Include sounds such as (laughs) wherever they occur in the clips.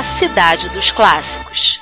A cidade dos clássicos.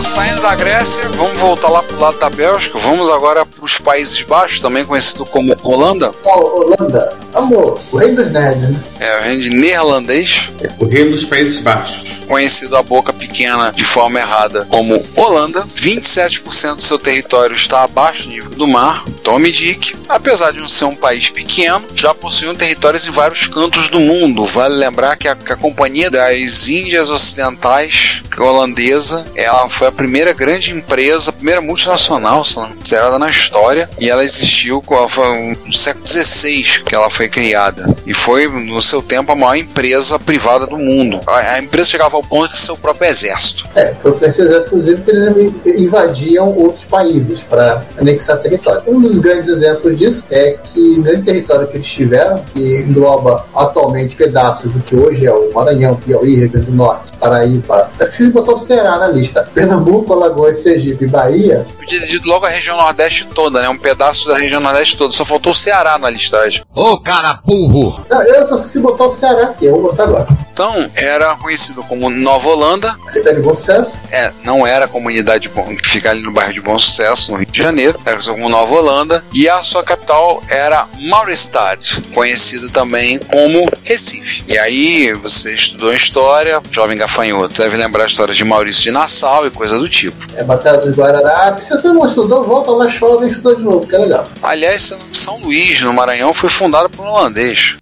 saindo da Grécia, vamos voltar lá pro lado da Bélgica, vamos agora para os Países Baixos, também conhecido como Holanda. Oh, Holanda, amor, o rei dos nerds, né? É, o reino de neerlandês. É o reino dos Países Baixos conhecido a boca pequena de forma errada como Holanda. 27% do seu território está abaixo do nível do mar. Tome Dick, apesar de não ser um país pequeno, já possuem territórios em vários cantos do mundo. Vale lembrar que a, que a Companhia das Índias Ocidentais holandesa, ela foi a primeira grande empresa, a primeira multinacional, considerada na história, e ela existiu foi no século XVI que ela foi criada. E foi, no seu tempo, a maior empresa privada do mundo. A, a empresa chegava ao ponto de seu próprio exército. É, porque esse exército, inclusive, que eles invadiam outros países para anexar território. Um dos grandes exemplos disso é que o grande território que eles tiveram, que engloba atualmente pedaços do que hoje é o Maranhão, Piauí, Rio Grande do Norte, Paraíba, acho que botou o Ceará na lista. Pernambuco, Alagoas, Sergipe e Bahia. Podia logo a região Nordeste toda, né? Um pedaço da região Nordeste toda. Só faltou o Ceará na listagem. Ô, cara burro! Não, eu só esqueci botar o Ceará aqui, eu vou botar agora. Então, era conhecido como Nova Holanda. Cidade de Bom Sucesso? É, não era a comunidade bom, que fica ali no bairro de Bom Sucesso, no Rio de Janeiro. Era como Nova Holanda. E a sua capital era Mauristad, conhecida também como Recife. E aí, você estudou história, jovem gafanhoto, deve lembrar a história de Maurício de Nassau e coisa do tipo. É, Batalha dos Guararapes. Se você não estudou, volta lá, chove e estuda de novo, que é legal. Aliás, São Luís, no Maranhão, foi fundado por holandês.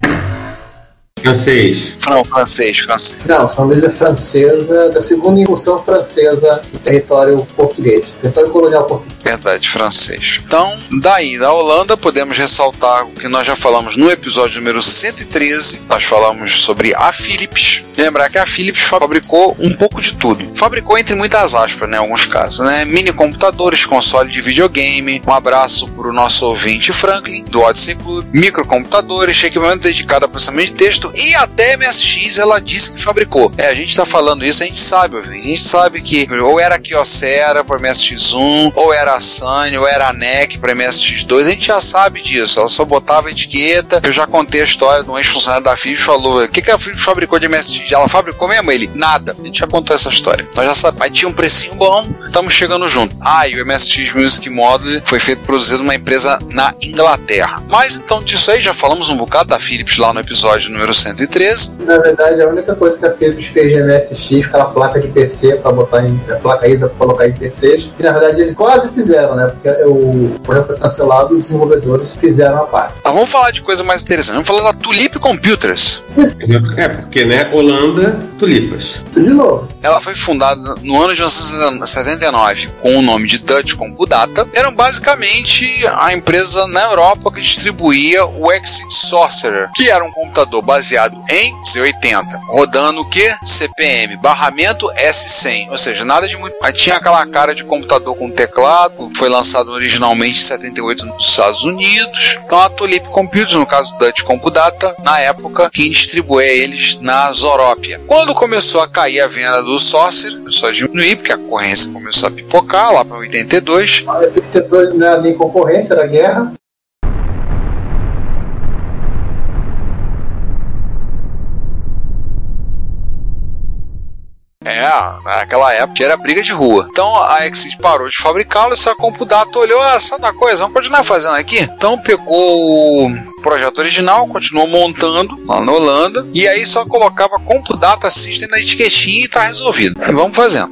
Francês. Não, francês, francês. Não, São Luís é francesa, da segunda incursão francesa no território português, território colonial português. Verdade, francês. Então, daí, da Holanda, podemos ressaltar o que nós já falamos no episódio número 113. Nós falamos sobre a Philips. Lembrar que a Philips fabricou um pouco de tudo. Fabricou entre muitas aspas, né, em alguns casos, né? Mini computadores, console de videogame. Um abraço para o nosso ouvinte Franklin, do Odyssey Club. Microcomputadores, equipamento dedicado a processamento de texto e até MSX ela disse que fabricou. É, a gente tá falando isso, a gente sabe, a gente sabe que ou era Kyocera para MSX1, ou era a ou era a NEC para MSX2, a gente já sabe disso. Ela só botava etiqueta. Eu já contei a história de um ex-funcionário da Philips falou: o que, que a Philips fabricou de MSX? Ela fabricou mesmo? Ele, nada. A gente já contou essa história. Nós já sabemos. Mas tinha um precinho bom, estamos chegando junto. Ah, e o MSX Music Model foi feito produzido numa empresa na Inglaterra. Mas então disso aí já falamos um bocado da Philips lá no episódio número 113. Na verdade, a única coisa que a Philips fez de MSX, aquela placa de PC para botar em a placa ISA para colocar em PCs, e na verdade eles quase fizeram, né? Porque o projeto foi cancelado e os desenvolvedores fizeram a parte. Mas vamos falar de coisa mais interessante. Vamos falar da Tulip Computers. É, porque, né, Holanda, tulipas. De novo. Ela foi fundada no ano de 1979 com o nome de Dutch Compudata. Eram basicamente a empresa na Europa que distribuía o Exit Sorcerer, que era um computador baseado em Z80, rodando o que? CPM, barramento S100, ou seja, nada de muito. Aí tinha aquela cara de computador com teclado, foi lançado originalmente em 78 nos Estados Unidos. Então a Tulip Computers, no caso Dutch Compudata, na época, quem distribuía eles na Zorópia. Quando começou a cair a venda do Sorcerer, começou a diminuir, porque a concorrência começou a pipocar lá para 82. 82 não era nem concorrência, era guerra. É, naquela época era briga de rua. Então a Exit parou de fabricá-lo e só a Compudata olhou, ah, sabe da coisa, vamos continuar fazendo aqui? Então pegou o projeto original, continuou montando lá na Holanda, e aí só colocava Compudata System na etiquetinha e tá resolvido. E vamos fazendo.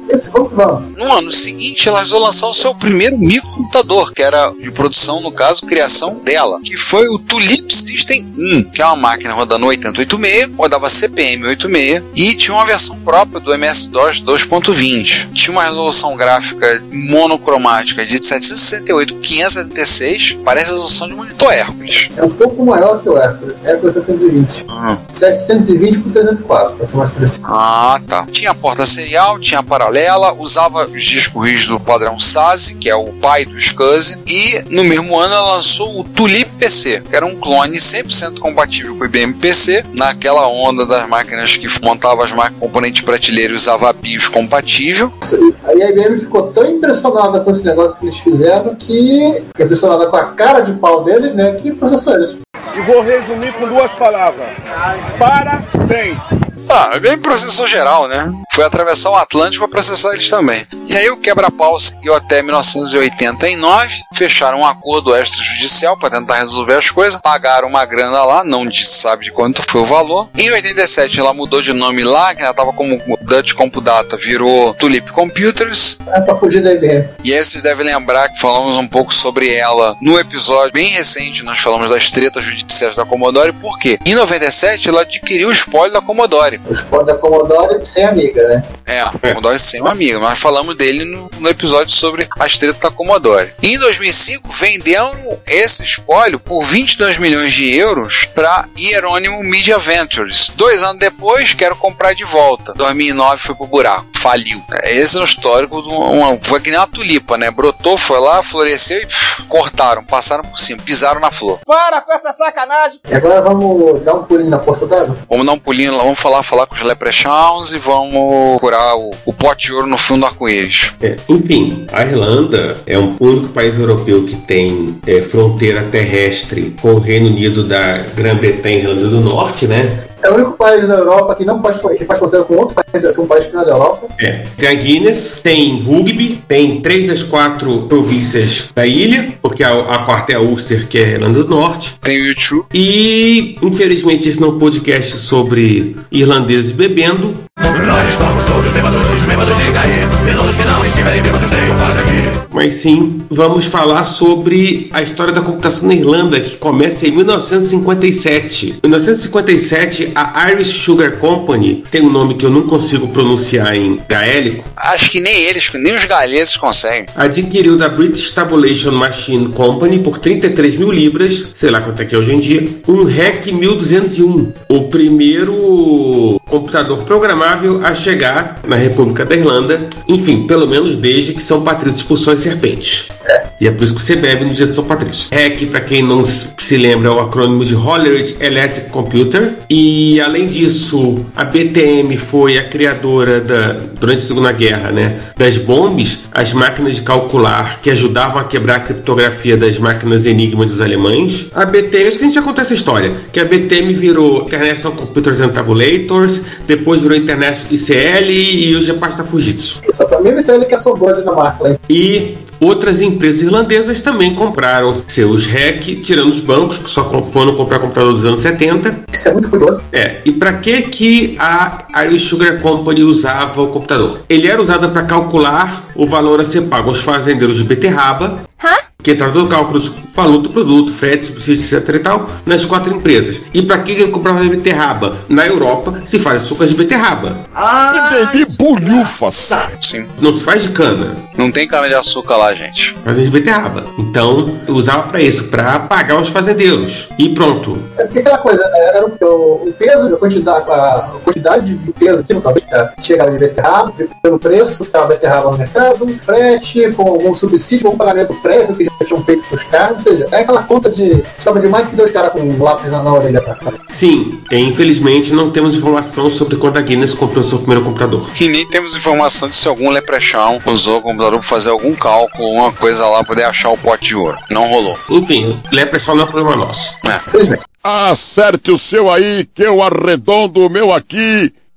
No ano seguinte, ela resolveu lançar o seu primeiro microcomputador, que era de produção, no caso, criação dela, que foi o Tulip System 1, que é uma máquina rodando 8086, rodava CPM 86 e tinha uma versão própria do MS-DOS 2.20. Tinha uma resolução gráfica monocromática de 768 576, parece a resolução de monitor Hércules. É um pouco maior que o Hércules. Hércules 720. Hum. 720 por 304, pra ser mais preciso. Ah, tá. Tinha porta serial, tinha paralela, usava os discos rígidos do padrão SASE, que é o pai do SCSI, e no mesmo ano ela lançou o Tulip PC, que era um clone 100% compatível com o IBM PC, naquela onda das máquinas que montava as máquinas componentes prateleira e usava BIOS compatível. Aí a IBM ficou tão impressionada com esse negócio que eles fizeram que. impressionada com a cara de pau deles, né? Que processou eles. E vou resumir com duas palavras. Parabéns! Ah, bem processor geral, né? Foi atravessar o Atlântico para processar eles também. E aí o quebra-pau seguiu até 1989, fecharam um acordo extrajudicial para tentar resolver as coisas, pagaram uma grana lá, não disse, sabe de quanto foi o valor. Em 87 ela mudou de nome lá, que ela estava como Dutch Compudata, virou Tulip Computers. É pra fugir da IBM. E aí vocês devem lembrar que falamos um pouco sobre ela no episódio bem recente, nós falamos das tretas judiciais da Commodore, por quê? Em 97 ela adquiriu o espólio da Commodore. Os pós da Commodore sem amiga, né? É, a Commodore sem um amigo. Nós falamos dele no, no episódio sobre as tretas da Commodore. Em 2005, venderam esse espólio por 22 milhões de euros para Hieronymo Media Ventures. Dois anos depois, quero comprar de volta. 2009 foi pro buraco. Faliu. Esse é o histórico de uma, foi que nem uma tulipa, né? Brotou, foi lá, floresceu e pff, cortaram, passaram por cima, pisaram na flor. Para com essa sacanagem! E agora vamos dar um pulinho na poça d'água? Vamos dar um pulinho lá, vamos falar, falar com os Leprechauns e vamos curar o, o pote de ouro no fundo do arco-íris. É, enfim, a Irlanda é um único país europeu que tem é, fronteira terrestre com o Reino Unido da Grã-Bretanha e Irlanda do Norte, né? É o único país da Europa que não faz, que faz fronteira com outro país, que um país que não é da Europa. É. Tem a Guinness, tem rugby, tem três das quatro províncias da ilha, porque a, a quarta é a Ulster, que é a Irlanda do Norte. Tem o YouTube. E, infelizmente, esse não é um podcast sobre irlandeses bebendo. Nós estamos todos bêbados, bêbados de cair. Todos que não estiverem bêbados daqui. Mas sim, vamos falar sobre a história da computação na Irlanda, que começa em 1957. Em 1957, a Irish Sugar Company, tem um nome que eu não consigo pronunciar em gaélico, Acho que nem eles, nem os galeses conseguem. adquiriu da British Tabulation Machine Company por 33 mil libras, sei lá quanto é que é hoje em dia, um REC 1201, o primeiro computador programável a chegar na República da Irlanda, enfim, pelo menos desde que São Patrício expulsou as serpentes. E é por isso que você bebe no dia de São Patrício. REC, para quem não se lembra, é o acrônimo de Hollerith Electric Computer. E além disso, a BTM foi a criadora da, durante a Segunda Guerra, né, das bombes, as máquinas de calcular que ajudavam a quebrar a criptografia das máquinas Enigma dos alemães. A BTM, acho que a gente já contou essa história, que a BTM virou International Computers and Tabulators, depois virou International ICL e hoje é parte da Fujitsu. Só pra mim, isso é ele que é só boa na marca. Né? E outras empresas irlandesas também compraram seus REC, tirando os bancos que só foram comprar computador dos anos 70. Isso é muito curioso. É, e para que que a Irish Sugar Company usava o computador? Ele era usado para calcular o valor a ser pago aos fazendeiros de beterraba, que entrava todo o cálculo de valor do produto, frete, subsídio, etc e tal, nas quatro empresas. E para que que ele comprava beterraba? Na Europa se faz açúcar de beterraba, Entendi, bolhufas. Sim. não se faz de cana. Não tem cana de açúcar lá, gente. Fazem de beterraba. Então, eu usava para isso, para pagar os fazendeiros. E pronto. É porque aquela coisa, né? Era o, o peso, a quantidade, a quantidade de peso que chegava de beterraba, pelo preço, ficava beterraba no mercado, frete, com algum subsídio, com pagamento prévio que tinham feito pros caras, ou seja, é aquela conta de. Estava demais que dois caras com um lápis na, na orelha pra cá. Sim, e, infelizmente não temos informação sobre quando a Guinness comprou seu primeiro computador. E nem temos informação de se algum leprechaun usou o computador para fazer algum cálculo, uma coisa lá, poder achar o pote de ouro. Não rolou. Enfim, Leprechaun não é problema nosso. Infelizmente. Acerte o seu aí, que eu arredondo o meu aqui.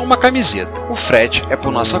uma camiseta. O frete é por nossa.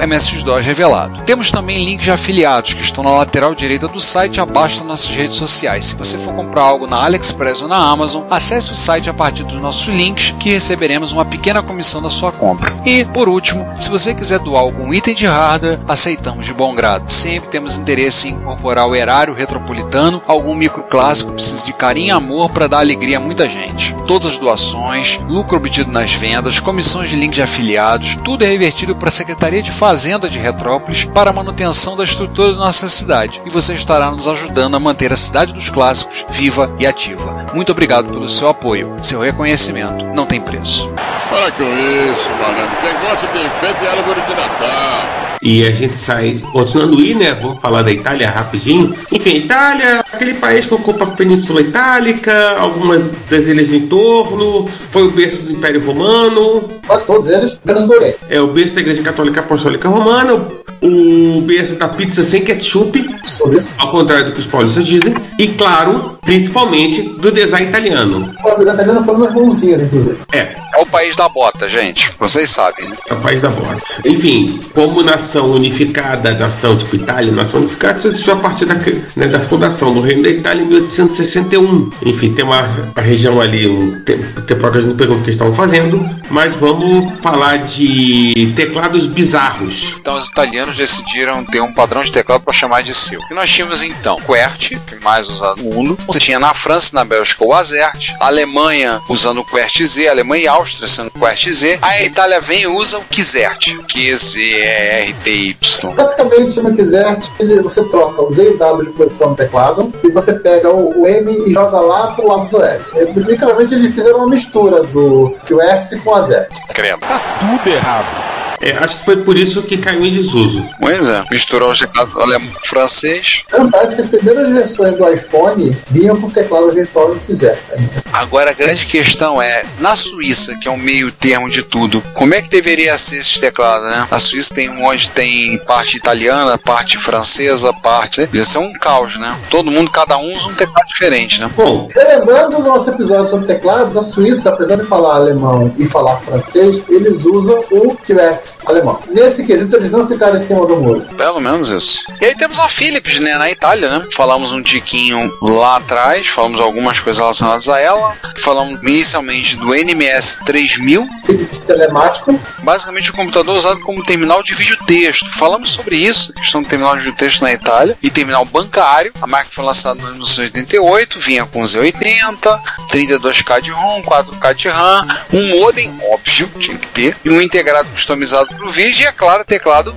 MS-DOS Revelado. Temos também links de afiliados que estão na lateral direita do site abaixo das nossas redes sociais. Se você for comprar algo na AliExpress ou na Amazon, acesse o site a partir dos nossos links que receberemos uma pequena comissão da sua compra. E, por último, se você quiser doar algum item de hardware, aceitamos de bom grado. Sempre temos interesse em incorporar o erário retropolitano, algum microclássico precisa de carinho e amor para dar alegria a muita gente. Todas as doações, lucro obtido nas vendas, comissões de link de afiliados, tudo é revertido para a Secretaria de Fazenda de Retrópolis para a manutenção da estrutura da nossa cidade. E você estará nos ajudando a manter a cidade dos clássicos viva e ativa. Muito obrigado pelo seu apoio. Seu reconhecimento não tem preço. Para com isso, malandro. Quem gosta de enfeite é árvore de Natal. E a gente sai continuando ir, né? Vamos falar da Itália rapidinho. Enfim, Itália, aquele país que ocupa a Península Itálica, algumas das ilhas em torno, foi o berço do Império Romano, Quase todos eles, menos do Oriente. é o berço da Igreja Católica Apostólica Romana, o berço da pizza sem ketchup, ao contrário do que os paulistas dizem, e claro, principalmente do design italiano. O avião italiano foi umas mãozinhas, inclusive. É, É o país da bota, gente. Vocês sabem, né? é o país da bola. Enfim, como nação unificada, nação tipo Itália, nação unificada, isso existiu a partir da, né, da fundação do Reino da Itália em 1861. Enfim, tem uma, uma região ali, um, tem, tem próprias não pergunto o que estavam fazendo, mas vamos falar de teclados bizarros. Então os italianos decidiram ter um padrão de teclado para chamar de seu. E nós tínhamos então QWERTY, que é mais usado no mundo. Você tinha na França e na Bélgica o AZERT, a Alemanha usando o QWERTY-Z, a Alemanha e a Áustria sendo o QWERTY-Z. A Itália vem e usa o QZERT, Q-Z-E-R-T-Y. Basicamente, se não quiser, você troca o Z e o W de posição no teclado e você pega o, o M e joga lá pro lado do L. É, Literalmente, eles fizeram uma mistura do QWERTY com o AZERT. Credo. Tudo errado. É, acho que foi por isso que caiu em desuso. Pois é, misturou os teclados alemão e francês. Parece que as primeiras versões do iPhone vinham com teclado virtual do QZERT. Agora a grande questão é, na Suíça, que é um meio termo de tudo, como é que deveria ser esses teclados, né? A Suíça tem um onde tem parte italiana, parte francesa, parte. Né? Isso é um caos, né? Todo mundo, cada um usa um teclado diferente, né? Bom, Lembrando do nosso episódio sobre teclados, a Suíça, apesar de falar alemão e falar francês, eles usam o QWERTY alemão. Nesse quesito, eles não ficaram em cima do muro. Pelo menos isso. E aí temos a Philips, né, na Itália, né? Falamos um tiquinho lá atrás, falamos algumas coisas relacionadas a ela. Falamos inicialmente do NMS 3000, Philips telemático, basicamente o computador usado como terminal de vídeo-texto. Falamos sobre isso, questão do terminal de vídeo-texto na Itália, e terminal bancário. A marca foi lançada no 1988, vinha com Z80, 32K de ROM, 4K de RAM, um modem, óbvio, tinha que ter, e um integrado customizado para o vídeo, e é claro, teclado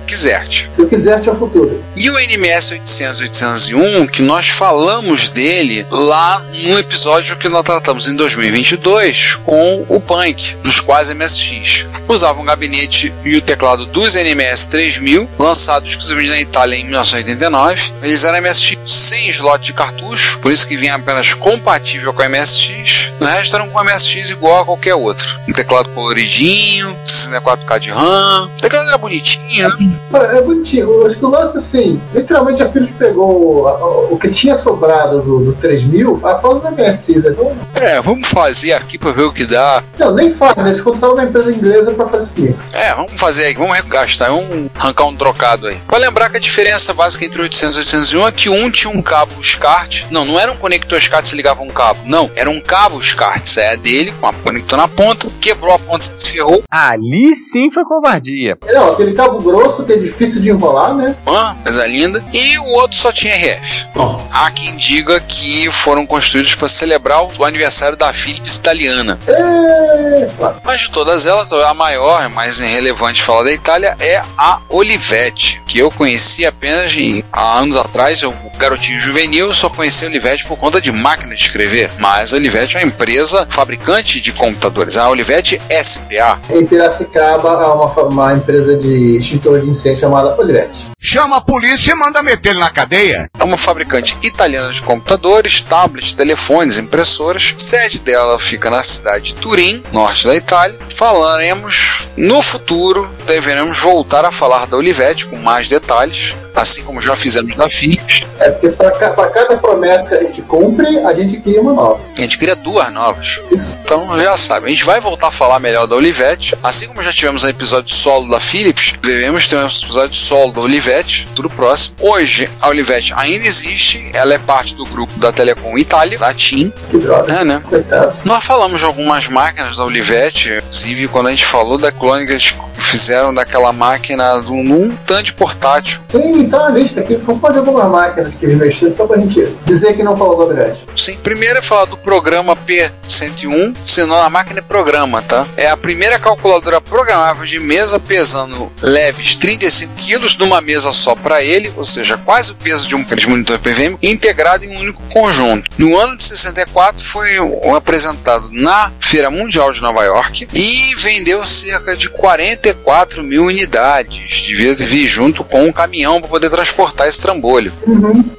e o QZERT é o futuro. E o NMS 800 801, que nós falamos dele lá no episódio que nós tratamos em 2022 com o Punk, dos quase MSX. Usava um gabinete e o teclado dos NMS 3000, lançados exclusivamente na Itália em 1989. Eles eram MSX sem slot de cartucho, por isso que vinha apenas compatível com a MSX. No resto eram com MSX igual a qualquer outro. Um teclado coloridinho, 64K de RAM. A teclado era bonitinha. É bonitinho. Eu acho que o lance, assim, literalmente a Philips pegou a- a- o que tinha sobrado do, do 3000, a pausa da MSI. Então, É, vamos fazer aqui pra ver o que dá. não, nem faz, né? Eles contrataram uma empresa inglesa pra fazer isso mesmo. É, vamos fazer aí, vamos gastar, vamos arrancar um trocado aí. Pra lembrar que a diferença básica entre 800 e 801 é que um tinha um cabo SCART. Não, não era um conector SCART que se ligava um cabo. Não, era um cabo SCART. Saia dele, com a conector na ponta, quebrou a ponta, se ferrou. Ali sim foi covardia. Não, aquele cabo grosso que é difícil de enrolar, né? Ah, coisa linda. E o outro só tinha RF. Ó, Há quem diga que foram construídos para celebrar o aniversário da Philips italiana. É... Mas de todas elas, a maior, mais relevante falar da Itália, é a Olivetti, que eu conheci apenas em- há anos atrás, eu, garotinho juvenil, só conheci a Olivetti por conta de máquina de escrever. Mas a Olivetti é uma empresa fabricante de computadores, a Olivetti SPA. Em Piracicaba há uma, fa- uma empresa de extintor de incêndio chamada Olivetti. Chama a polícia e manda meter ele na cadeia. É uma fabricante italiana de computadores, tablets, telefones, impressoras. Sede dela fica na cidade de Turim, norte da Itália. Falaremos no futuro, deveremos voltar a falar da Olivetti com mais detalhes, assim como já fizemos da Philips. É porque para cada promessa que a gente cumpre, a gente cria uma nova. A gente cria duas novas. Isso. Então já sabe, a gente vai voltar a falar melhor da Olivetti. Assim como já tivemos um episódio solo da Philips, devemos ter um episódio solo da Olivetti, tudo próximo. Hoje, a Olivetti ainda existe, ela é parte do grupo da Telecom Itália, da TIM. Que droga. É, né? Coitado. Nós falamos de algumas máquinas da Olivetti, inclusive quando a gente falou da clone que eles fizeram daquela máquina num tanto portátil. Sim, tá na lista aqui. Vamos fazer algumas máquinas que eles mexeram só pra gente dizer que não falou do Olivetti. Sim, primeiro é falar do programa P101, senão a máquina é programa, tá? É a primeira calculadora programável de mesa pesando leves 35 quilos numa mesa só para ele, ou seja, quase o peso de um monitor PVM, integrado em um único conjunto. No ano de 64 foi apresentado na Feira Mundial de Nova York e vendeu cerca de 44 mil unidades. Devia vir junto com um caminhão para poder transportar esse trambolho.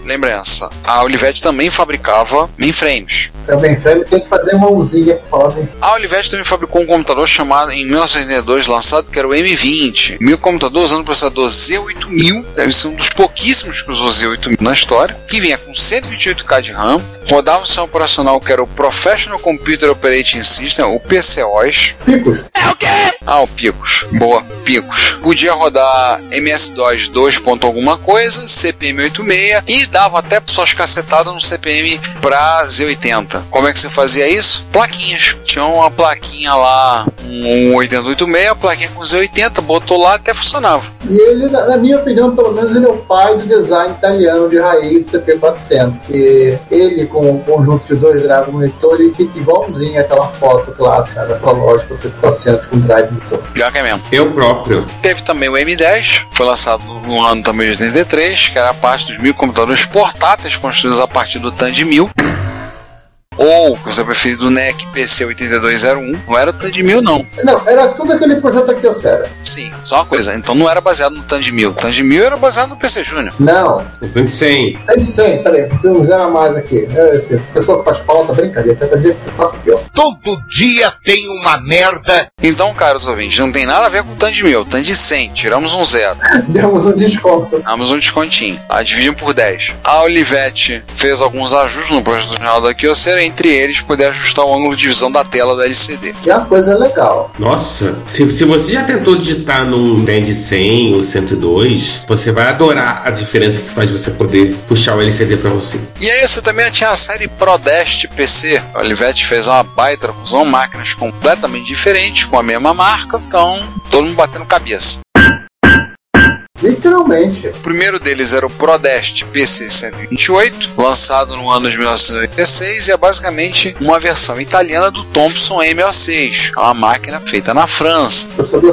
Lembrança, a Olivetti também fabricava mainframes. Também, Frame tem que fazer uma usinha falar. A Olivetti também fabricou um computador chamado em 1982 lançado que era o M20. Meu computador usando o processador Z8000, deve ser um dos pouquíssimos que usou Z8000 na história, que vinha com 128K de RAM, rodava um sistema operacional que era o Professional Computer Operating System, o PCOS. Picos. Ah, o Picos. Boa, Picos. Podia rodar MS-DOS 2. ponto alguma coisa, CPM 86 e dava até suas cacetadas no CPM pra Z80. Como é que você fazia isso? Plaquinhas. Tinha uma plaquinha lá, um 8086, a plaquinha com Z80, botou lá até funcionava. E ele, na, minha opinião, pelo menos, ele é o pai do design italiano de raiz do CP400. Que ele, com o conjunto de dois drive monitor, ele fica igualzinho àquela foto clássica da lógica do CP400 com drive monitor. Pior que é mesmo. eu próprio. Teve também o M10, foi lançado no ano também de 83, que era parte dos mil computadores portáteis construídos a partir do TAN de 1000. Ou, se você preferir, do NEC PC 8201. Não era o TAN de 1000, não. Não, era tudo aquele projeto aqui, Ocera. Sim, só uma coisa. Então não era baseado no TAN de 1000. O TAN de 1000 era baseado no PC Júnior. Não, O 100. é de 100, peraí, tem um zero a mais aqui. É, esse pessoal que faz pauta, brincadeira, que faça pior. Todo dia tem uma merda. Então, caros ouvintes, não tem nada a ver com o TAN de 1000. TAN de 100, tiramos um zero. (laughs) Demos um desconto. Damos um descontinho. Ah, dividimos por 10. A Olivetti fez alguns ajustes no projeto original da Kyocera, entre eles poder ajustar o ângulo de visão da tela do LCD. Que é uma coisa legal. Nossa, se, se você já tentou digitar num Band 100 ou 102, você vai adorar a diferença que faz você poder puxar o LCD pra você. E aí você também tinha a série Prodest PC. A Olivetti fez uma baita fusão, máquinas completamente diferentes, com a mesma marca, então todo mundo batendo cabeça. Literalmente. O primeiro deles era o Prodest PC 128, lançado no ano de 1986 e é basicamente uma versão italiana do Thomson M06, uma máquina feita na França. Processador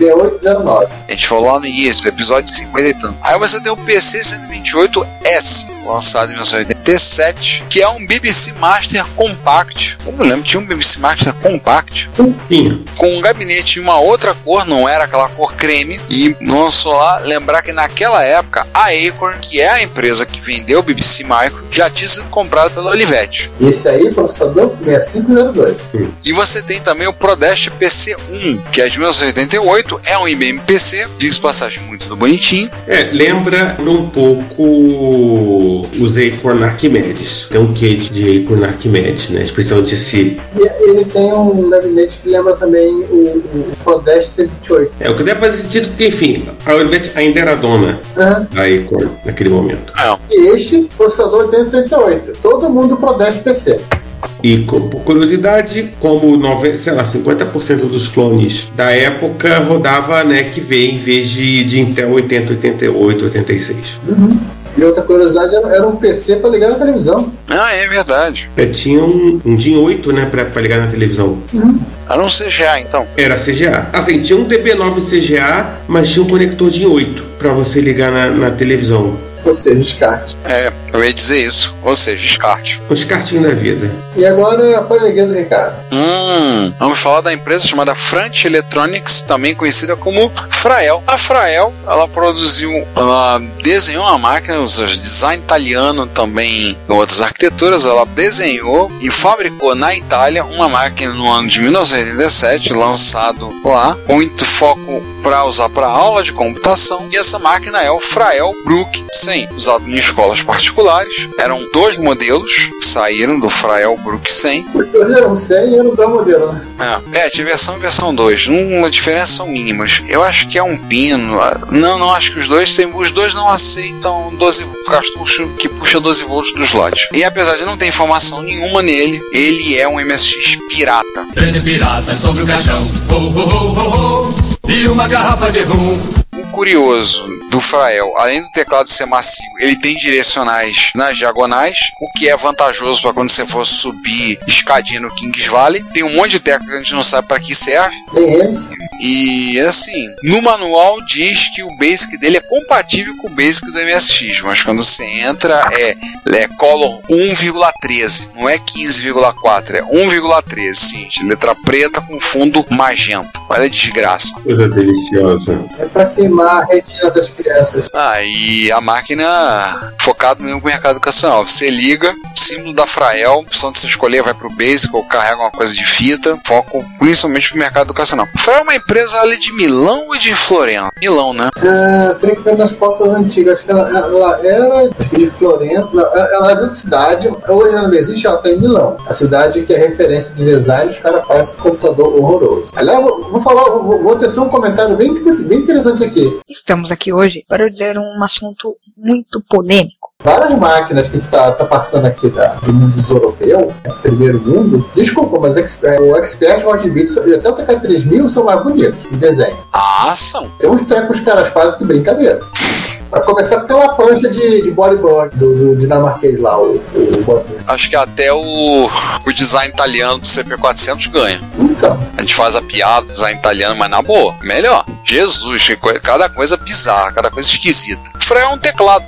D809. A gente falou lá no início, episódio 50 e tanto. Aí você tem o PC 128S, lançado em 1987, que é um BBC Master Compact. Eu não lembro, tinha um BBC Master Compact Tinha. com um gabinete em uma outra cor, não era aquela cor creme, e lançou lá lembrar que naquela época a Acorn, que é a empresa que vendeu o BBC Micro, já tinha sido comprada pela Olivetti. Esse aí, processador 6502. E você tem também o Prodeste PC1, que é de 1988, é um IBM PC, de passagem muito bonitinho. É, lembra um pouco os Acorn Archimedes. Tem um quê de Acorn Archimedes, né? Especialmente esse. E ele tem um levinete que lembra também o, o Prodeste 128. É, o que deve fazer sentido porque, enfim, a Olivetti ainda era dona Aham. da Acorn naquele momento. E este, processador 8088. Todo mundo Prodeste PC. E por curiosidade, como nove- sei lá, 50% dos clones da época rodava NEC V em vez de, de Intel 80, 88, 86. E outra curiosidade era, era um PC para ligar na televisão. Ah, é verdade. É, tinha um, um DIN 8, né, pra, pra ligar na televisão. Era um CGA, então. Era CGA. Assim, tinha um DB9 CGA, mas tinha um conector DIN 8 pra você ligar na, na televisão. Ou seja, descarte. É, eu ia dizer isso. Ou seja, descarte. Os cartinhos da vida. E agora a poleguinha do Ricardo. Hum, vamos falar da empresa chamada Frant Electronics, também conhecida como Frael. A Frael, ela produziu, ela desenhou uma máquina, usa design italiano também em outras arquiteturas, ela desenhou e fabricou na Itália uma máquina no ano de 1987, lançado lá, com muito foco para usar para aula de computação. E essa máquina é o Frael Brook 100, usado em escolas particulares. Eram dois modelos que saíram do Frael Brook 100. Hoje era um 100 e era um dois modelo, né? É, é, tinha versão e versão 2. Uma diferença são mínimas. Eu acho que é um pino. Não, não acho que os dois têm. Os dois não aceitam 12 cartucho que puxa 12 volts do slot. E apesar de não ter informação nenhuma nele, ele é um MSX pirata. 13 piratas sobre o caixão. Ho, ho, ho, ho, ho. E uma garrafa de rum. O curioso do Frael, além do teclado ser macio, ele tem direcionais nas diagonais, o que é vantajoso para quando você for subir escadinha no Kings Valley. Tem um monte de tecla que a gente não sabe para que serve. E assim, no manual diz que o Basic dele é compatível com o Basic do MSX, mas quando você entra é, é Color 1,13, não é 15,4, é 1,13, sim, letra preta com fundo magenta. Olha a desgraça. Coisa deliciosa. É pra queimar a retina das crianças. Ah, e a máquina focada no mercado educacional. Você liga, símbolo da Frael, opção de você escolher vai pro Basic ou carrega uma coisa de fita, foco principalmente pro mercado educacional. Frael é uma empresa ali de Milão ou de Florença? Milão, né? Ah, tem que ver nas pautas antigas. Acho que ela, ela era de Florença. Ela ela é de outra cidade. Hoje ela não existe, ela está em Milão. A cidade que é referência de design, os caras fazem esse computador horroroso. Aliás, vou, vou falar, vou, vou tecer um comentário bem, bem interessante aqui. Estamos aqui hoje para dizer um assunto muito polêmico. Várias máquinas que tá, tá passando aqui da, do mundo europeu, né, primeiro mundo, desculpa, mas é, o Expert o 8 bits e até o TK3000 são mais bonitos de desenho. Ah, são. Tem uns trecos que os caras fazem que brincadeira. Pra começar pela prancha de, de bodyboard do, do dinamarquês lá, o, o. Acho que até o, o design italiano do CP400 ganha. Então, A gente faz a piada do design italiano, mas na boa, melhor. Jesus, cada coisa bizarra, cada coisa esquisita. Freio é um teclado.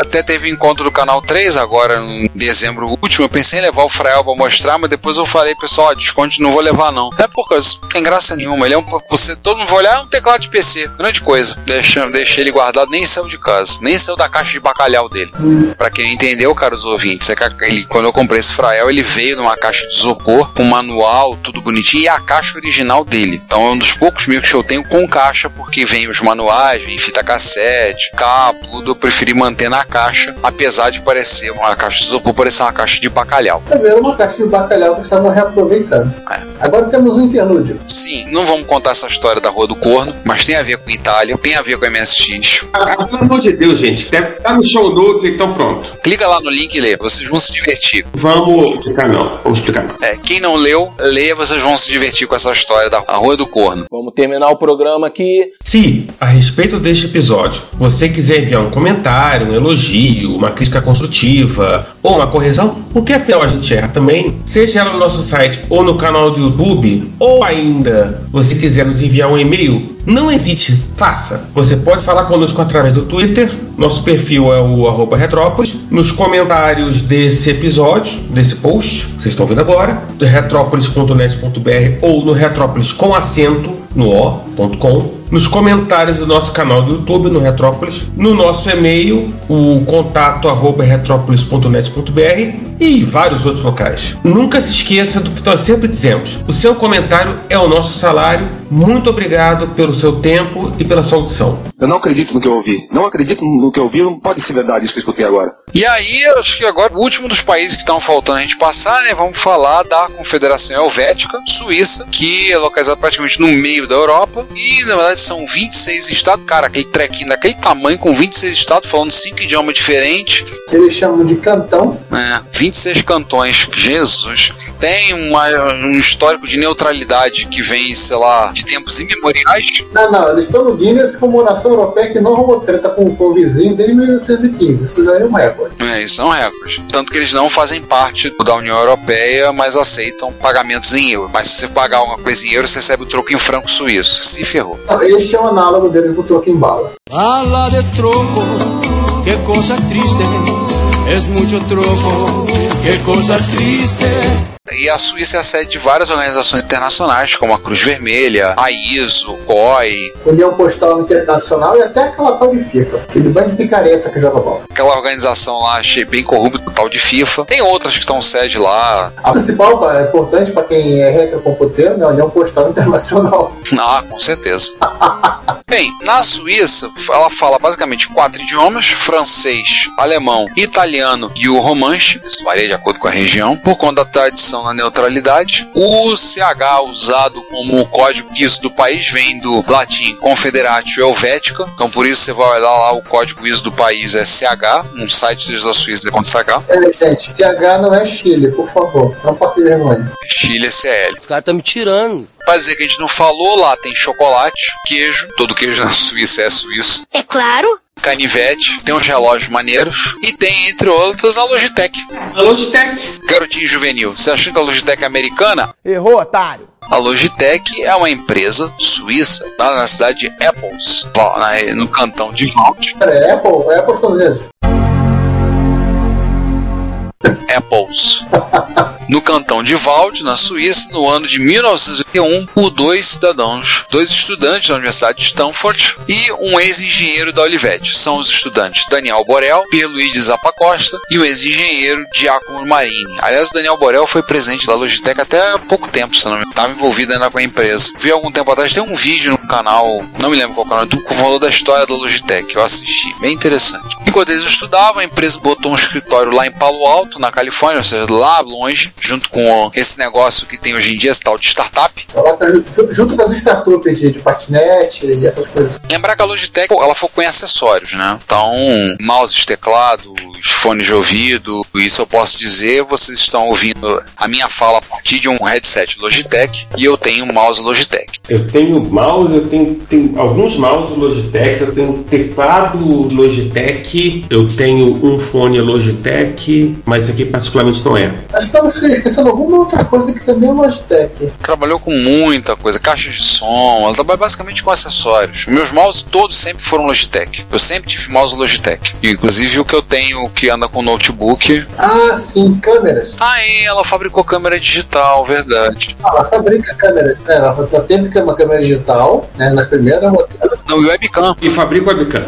Até teve um encontro do canal 3 agora, em dezembro último. Eu pensei em levar o Frael pra mostrar, mas depois eu falei, pessoal, desconto não vou levar não. É porque não tem graça nenhuma. Ele é um. Você, todo mundo vai olhar, é um teclado de PC. Grande coisa. Deixa, deixei ele guardado, nem saiu de casa. Nem saiu da caixa de bacalhau dele. Pra quem não entendeu, caros ouvintes, é que ele, quando eu comprei esse Frael, ele veio numa caixa de isopor, com manual, tudo bonitinho, e a caixa original dele. Então é um dos poucos mil que eu tenho com caixa, porque vem os manuais, vem fita cassete, cabo, tudo. Eu preferi manter na caixa, apesar de parecer uma caixa de isopor, parecer uma caixa de bacalhau. tá vendo uma caixa de bacalhau que estavam reaproveitando. É. Agora temos um interlúdio. Sim, não vamos contar essa história da Rua do Corno, mas tem a ver com Itália, tem a ver com MSX. Ah, pelo amor de Deus, gente. Deve estar no show notes, então pronto. Clica lá no link e lê, vocês vão se divertir. Vamos explicar não. Vamos explicar não. É, quem não leu, leia, vocês vão se divertir com essa história da Rua do Corno. Vamos terminar o programa aqui. Se, a respeito deste episódio, você quiser enviar um comentário, um elogio, uma crítica construtiva ou uma correção, porque afinal a gente erra também, seja ela no nosso site ou no canal do YouTube, ou ainda você quiser nos enviar um e-mail, não hesite, faça. Você pode falar conosco através do Twitter, nosso perfil é o arroba Retrópolis, nos comentários desse episódio, desse post, vocês estão vendo agora, do retrópolis.net.br ou no retrópolis com acento no o.com nos comentários do nosso canal do YouTube, no Retrópolis, no nosso e-mail, o contato arroba retrópolis.net.br e vários outros locais. Nunca se esqueça do que nós sempre dizemos: o seu comentário é o nosso salário. Muito obrigado pelo seu tempo e pela sua audição. Eu não acredito no que eu ouvi. Não acredito no que eu ouvi. Não pode ser verdade isso que eu escutei agora. E aí, acho que agora, o último dos países que estão faltando a gente passar, né? Vamos falar da Confederação Helvética, Suíça, que é localizada praticamente no meio da Europa. E, na verdade, são 26 estados. Cara, aquele trequinho daquele tamanho, com 26 estados, falando cinco idiomas diferentes. Que eles chamam de cantão. É, 26 cantões. Jesus. Tem uma, um histórico de neutralidade que vem, sei lá, de tempos imemoriais. Não, não, eles estão no Guinness como nação europeia que não arrumou treta com, o vizinho desde 1815. Isso já é um recorde. É, isso é um recorde. Tanto que eles não fazem parte da União Europeia, mas aceitam pagamentos em euro. Mas se você pagar alguma coisa em euro, você recebe o troco em franco suíço. Se ferrou. Não, Este é o análogo deles do troco em bala. Habla de troco, qué cosa triste, es mucho troco, qué cosa triste. E a Suíça é a sede de várias organizações internacionais, como a Cruz Vermelha, a ISO, COI, União Postal Internacional e até aquela tal de FIFA. Aquele bando de picareta que joga bola. aquela organização lá, achei bem corrupta, tal de FIFA. Tem outras que estão sede lá. A principal, é importante para quem é retrocomputeiro, né? a União Postal (laughs) Internacional. Ah, com certeza. (laughs) Bem, na Suíça, ela fala basicamente quatro idiomas: francês, alemão, italiano e o romanche. Isso varia de acordo com a região, por conta da tradição na neutralidade. O CH usado como código ISO do país vem do latim Confederatio Helvética. Então, por isso você vai olhar lá o código ISO do país é CH. Um site seja da Suíça é com CH. É, gente, CH não é Chile, por favor. Não passe vergonha. Chile é CL. Os caras estão me tirando. Pra dizer que a gente não falou, lá tem chocolate, queijo, todo queijo (laughs) na Suíça é suíço. É claro. Canivete, tem uns relógios maneiros e tem, entre outras, a Logitech. A Logitech. Garotinho juvenil, você achou que a Logitech é americana? Errou, otário. A Logitech é uma empresa suíça, lá na cidade de Apples, no cantão de Vault. É Apple? É Apple Estados Unidos. Apples. (laughs) No cantão de Vaud, na Suíça, no ano de 1981, por dois cidadãos, dois estudantes da Universidade de Stanford e um ex-engenheiro da Olivetti. São os estudantes Daniel Borel, Pierluigi Zappacosta e o ex-engenheiro Giacomo Marini. Aliás, o Daniel Borel foi presidente da Logitech até há pouco tempo, se não me. Estava envolvido ainda com a empresa. Vi algum tempo atrás, tem um vídeo no canal, não me lembro qual canal, do falou da história da Logitech. Eu assisti, bem interessante. Enquanto eles estudavam, a empresa botou um escritório lá em Palo Alto, na Califórnia, ou seja, lá longe, junto com esse negócio que tem hoje em dia, esse tal de startup. Ela tá ju- junto com as startups de, de patinete e essas coisas. Lembrar que a Logitech, ela focou em acessórios, né? Então, mouse, teclado, fones de ouvido, isso eu posso dizer, vocês estão ouvindo a minha fala a partir de um headset Logitech e eu tenho um mouse Logitech. Eu tenho mouse, eu tenho, tenho alguns mouse Logitech, eu tenho teclado Logitech, eu tenho um fone Logitech, mas esse aqui particularmente não é. Nós estamos esquecendo alguma outra coisa que também é Logitech. Trabalhou com muita coisa, caixas de som, ela trabalha basicamente com acessórios. Meus mouse todos sempre foram Logitech. Eu sempre tive mouse Logitech. E, inclusive o que eu tenho que anda com notebook. Ah, sim, câmeras. Ah, e ela fabricou câmera digital, verdade. Ah, ela fabrica câmeras. né? Ela ela teve uma câmera digital, né? Nas primeiras modelos. Não, e webcam. E fabrica webcam.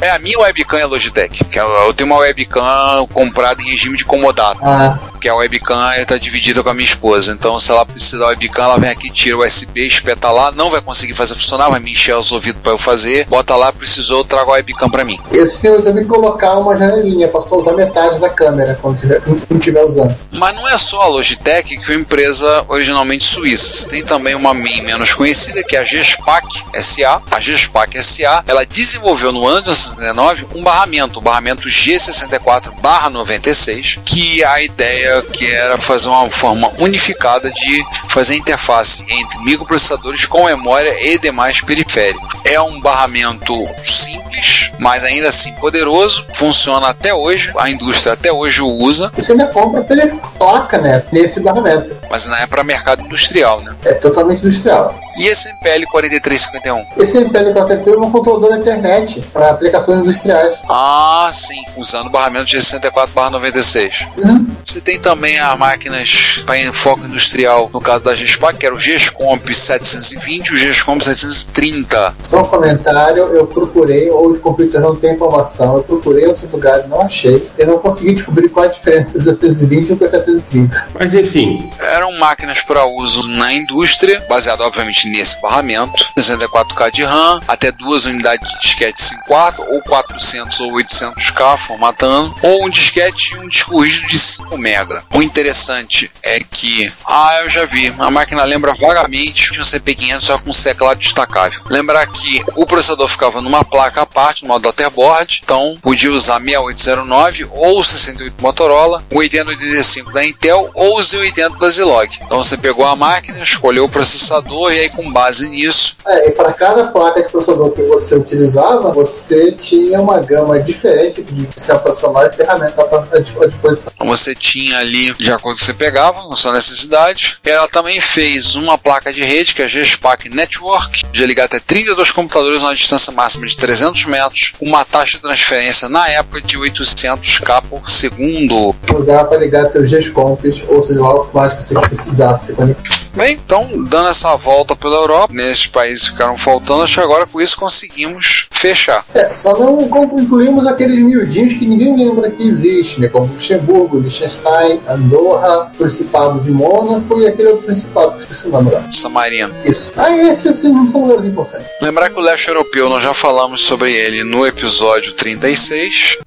É, a minha webcam é Logitech. Que eu, eu tenho uma webcam comprada em regime de comodato. Ah, Que a webcam está dividida com a minha esposa. Então, se ela precisar da webcam, ela vem aqui, tira o USB, espeta lá, não vai conseguir fazer funcionar, vai me encher os ouvidos para eu fazer. Bota lá, precisou, traga a webcam para mim. esse filme também colocar uma janelinha só usar metade da câmera quando tiver, não estiver usando. Mas não é só a Logitech que é uma empresa originalmente suíça. Você tem também uma MIM menos conhecida, que é a Gespac SA. A Gespac SA, ela desenvolveu no ano de 1919 um barramento, o barramento G64-96, que a ideia que era fazer uma forma unificada de fazer interface entre microprocessadores com memória e demais periféricos. É um barramento simples, mas ainda assim poderoso, funciona até hoje, a indústria até hoje o usa. Você ainda compra pela placa, né? Nesse barramento. Mas não é para mercado industrial, né? É totalmente industrial. E esse MPL 4351? Esse MPL 4351 é um controlador da internet para aplicações industriais. Ah, sim, usando o barramento de 64/96. Uhum. Você tem também as máquinas para foco industrial, no caso da GSPAC, que era o GESCOMP 720 e o GESCOMP 730. Só um comentário, eu procurei, ou de computador não tem informação, eu procurei em outros lugares, não achei. Eu não consegui descobrir qual a diferença entre o 720 e o 730. Mas enfim. Eram máquinas para uso na indústria, baseado obviamente nesse barramento, 64K de RAM, até duas unidades de disquete 54 ou 400 ou 800K formatando, ou um disquete e um disco rígido de 5 MB. O interessante é que, ah, eu já vi, a máquina lembra vagamente de um CP500 só com um teclado destacável. Lembrar que o processador ficava numa placa à parte, no modo daughterboard, então podia usar 6809 ou 68 Motorola, o 8085 da Intel ou o Z80 da Zilog. Então você pegou a máquina, escolheu o processador e aí com base nisso. É, e para cada placa de processador que você utilizava, você tinha uma gama diferente de sistema profissional e ferramenta à disposição. Então você tinha ali, de acordo com o que você pegava, na sua necessidade. Ela também fez uma placa de rede, que é a GSPAC Network, de ligar até 32 computadores a uma distância máxima de 300 metros, uma taxa de transferência na época de 800k por segundo. Usar para ligar teus G-Comps, ou seja, o mais que você precisasse conectar. Bem, então, dando essa volta pela Europa, nesses países ficaram faltando, acho que agora com isso conseguimos fechar. É, só não incluímos aqueles miudinhos que ninguém lembra que existe, né? Como Luxemburgo, Liechtenstein, Andorra, Principado de Mônaco e aquele outro Principado que esqueci o nome lá. San Marino. Isso. Ah, esses assim, não são lugares importantes. Lembrar que o leste europeu, nós já falamos sobre ele no episódio 36.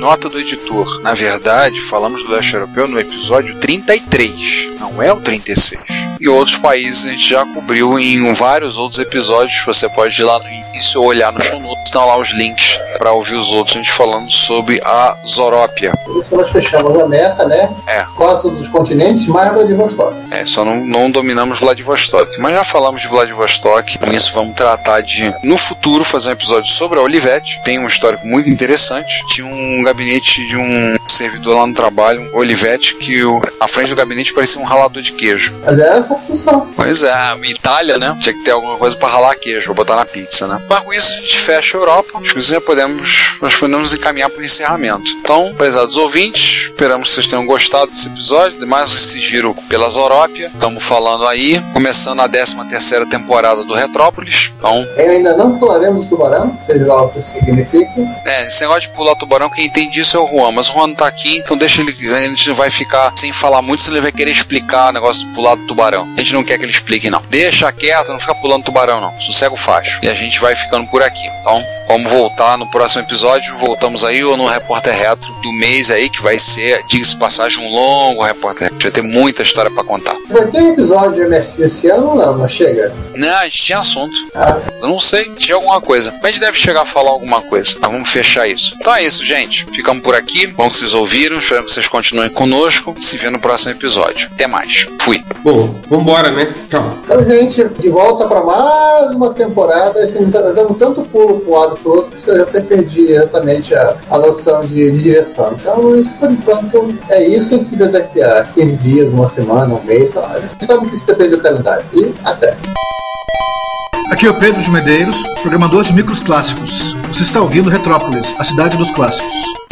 Nota do editor. Na verdade, falamos do leste europeu no episódio 33, não é o 36. E outros países a gente já cobriu em vários outros episódios. Você pode ir lá no início ou olhar no show estão lá os links para ouvir os outros. A gente falando sobre a Zorópia. Por isso nós fechamos a meta, né? É. Quase todos os continentes, mais Vladivostok. É, só não, não dominamos Vladivostok. Mas já falamos de Vladivostok. Com isso, vamos tratar de, no futuro, fazer um episódio sobre a Olivetti. Tem um histórico muito interessante. Tinha um gabinete de um servidor lá no trabalho, um Olivetti, que o, a frente do gabinete parecia um ralador de queijo. Mas é essa a função. Pois é, Itália, né? Tinha que ter alguma coisa para ralar queijo, pra botar na pizza, né? Mas com isso a gente fecha a Europa. Acho que já podemos, nós podemos encaminhar para o encerramento. Então, prezados ouvintes, esperamos que vocês tenham gostado desse episódio, de mais esse giro pela Zorópia. Estamos falando aí, começando a 13 terceira temporada do Retrópolis. Então, ainda não pularemos tubarão, seja lá o que isso signifique. é, esse negócio de pular tubarão, quem entende isso é o Juan, mas o Juan não tá aqui, então deixa ele, a gente vai ficar sem falar muito, senão ele vai querer explicar o negócio do pular do tubarão. A gente não quer que ele explique, não. Deixa quieto, não fica pulando tubarão, não. Sossega o facho. E a gente vai ficando por aqui. Então, vamos voltar no próximo episódio. Voltamos aí ou no Repórter Retro do mês aí, que vai ser, diga-se de passagem, um longo Repórter Retro. Vai ter muita história pra contar. Vai ter episódio de MSC esse ano ou não? Não chega? Não, a gente tinha assunto. Ah. Eu não sei, tinha alguma coisa. Mas a gente deve chegar a falar alguma coisa. Mas vamos fechar isso. Então é isso, gente. Ficamos por aqui. Bom que vocês ouviram. Espero que vocês continuem conosco. Se vê no próximo episódio. Até mais. Fui. Bom, vambora, né? Tchau. Então, gente, de volta para mais uma temporada. Assim, dando tanto pulo pro lado pro outro já até perdi exatamente a, a noção de, de direção. Então, por enquanto, é isso. A gente se vê daqui a 15 dias, uma semana, um mês, sei lá. Você sabe que isso depende do calendário. E até. Aqui é o Pedro de Medeiros, programador de micros clássicos. Você está ouvindo Retrópolis, a cidade dos clássicos.